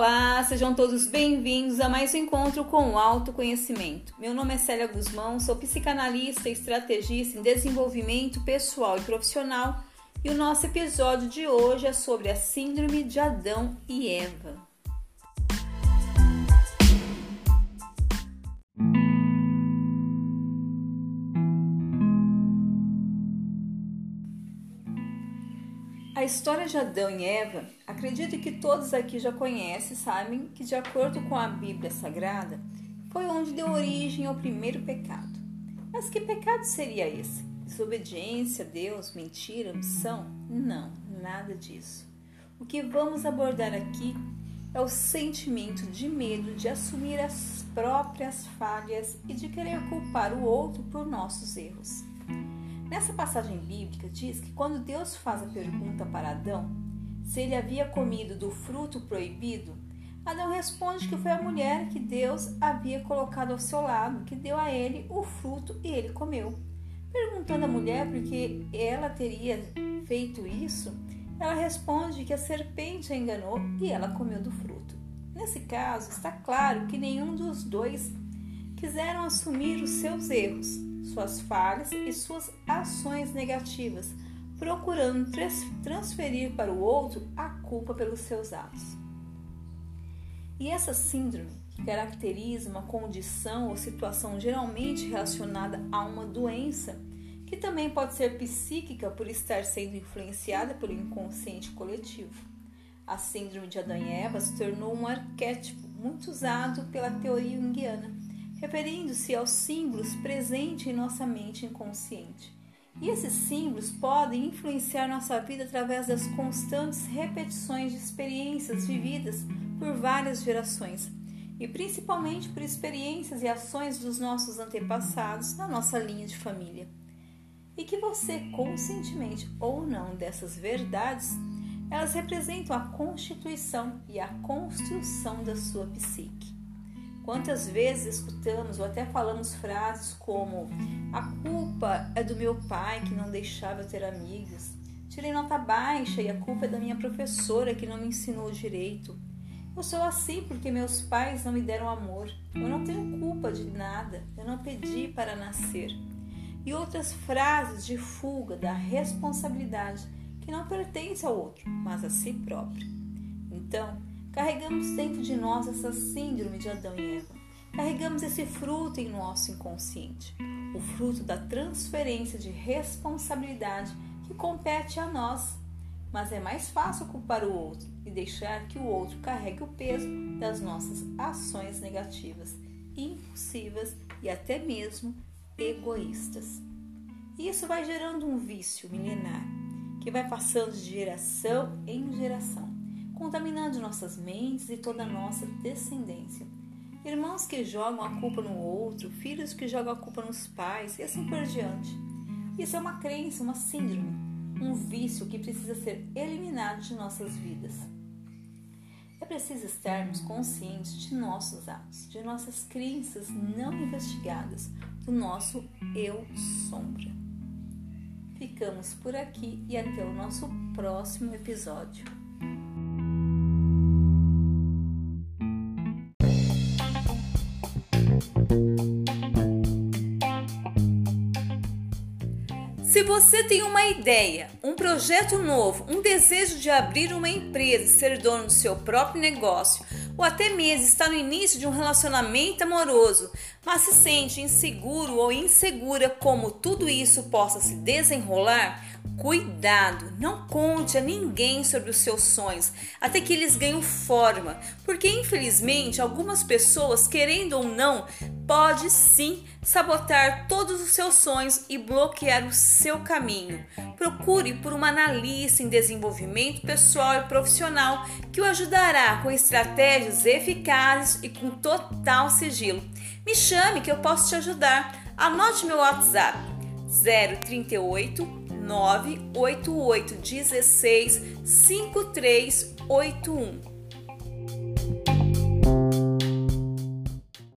Olá, sejam todos bem-vindos a mais um encontro com o autoconhecimento. Meu nome é Célia Guzmão, sou psicanalista e estrategista em desenvolvimento pessoal e profissional, e o nosso episódio de hoje é sobre a síndrome de Adão e Eva. História de Adão e Eva, acredito que todos aqui já conhecem, sabem que, de acordo com a Bíblia Sagrada, foi onde deu origem ao primeiro pecado. Mas que pecado seria esse? Desobediência a Deus, mentira, ambição? Não, nada disso. O que vamos abordar aqui é o sentimento de medo de assumir as próprias falhas e de querer culpar o outro por nossos erros. Nessa passagem bíblica diz que quando Deus faz a pergunta para Adão se ele havia comido do fruto proibido, Adão responde que foi a mulher que Deus havia colocado ao seu lado, que deu a ele o fruto e ele comeu. Perguntando à mulher por que ela teria feito isso, ela responde que a serpente a enganou e ela comeu do fruto. Nesse caso, está claro que nenhum dos dois quiseram assumir os seus erros suas falhas e suas ações negativas, procurando transferir para o outro a culpa pelos seus atos. E essa síndrome, que caracteriza uma condição ou situação geralmente relacionada a uma doença, que também pode ser psíquica por estar sendo influenciada pelo inconsciente coletivo. A síndrome de Adão e Eva se tornou um arquétipo muito usado pela teoria junguiana referindo-se aos símbolos presentes em nossa mente inconsciente. E esses símbolos podem influenciar nossa vida através das constantes repetições de experiências vividas por várias gerações, e principalmente por experiências e ações dos nossos antepassados na nossa linha de família. E que você, conscientemente ou não, dessas verdades, elas representam a constituição e a construção da sua psique. Quantas vezes escutamos ou até falamos frases como: A culpa é do meu pai que não deixava eu ter amigos. Tirei nota baixa e a culpa é da minha professora que não me ensinou direito. Eu sou assim porque meus pais não me deram amor. Eu não tenho culpa de nada. Eu não pedi para nascer. E outras frases de fuga da responsabilidade que não pertence ao outro, mas a si próprio. Então, Carregamos dentro de nós essa síndrome de Adão e Eva. Carregamos esse fruto em nosso inconsciente, o fruto da transferência de responsabilidade que compete a nós. Mas é mais fácil culpar o outro e deixar que o outro carregue o peso das nossas ações negativas, impulsivas e até mesmo egoístas. E isso vai gerando um vício milenar que vai passando de geração em geração contaminando nossas mentes e toda a nossa descendência. Irmãos que jogam a culpa no outro, filhos que jogam a culpa nos pais e assim por diante. Isso é uma crença, uma síndrome, um vício que precisa ser eliminado de nossas vidas. É preciso estarmos conscientes de nossos atos, de nossas crenças não investigadas, do nosso eu sombra. Ficamos por aqui e até o nosso próximo episódio. Se você tem uma ideia, um projeto novo, um desejo de abrir uma empresa e ser dono do seu próprio negócio, ou até mesmo está no início de um relacionamento amoroso, mas se sente inseguro ou insegura como tudo isso possa se desenrolar, Cuidado, não conte a ninguém sobre os seus sonhos até que eles ganhem forma, porque infelizmente algumas pessoas, querendo ou não, pode sim sabotar todos os seus sonhos e bloquear o seu caminho. Procure por uma analista em desenvolvimento pessoal e profissional que o ajudará com estratégias eficazes e com total sigilo. Me chame que eu posso te ajudar. Anote meu WhatsApp 038 988 16 5381.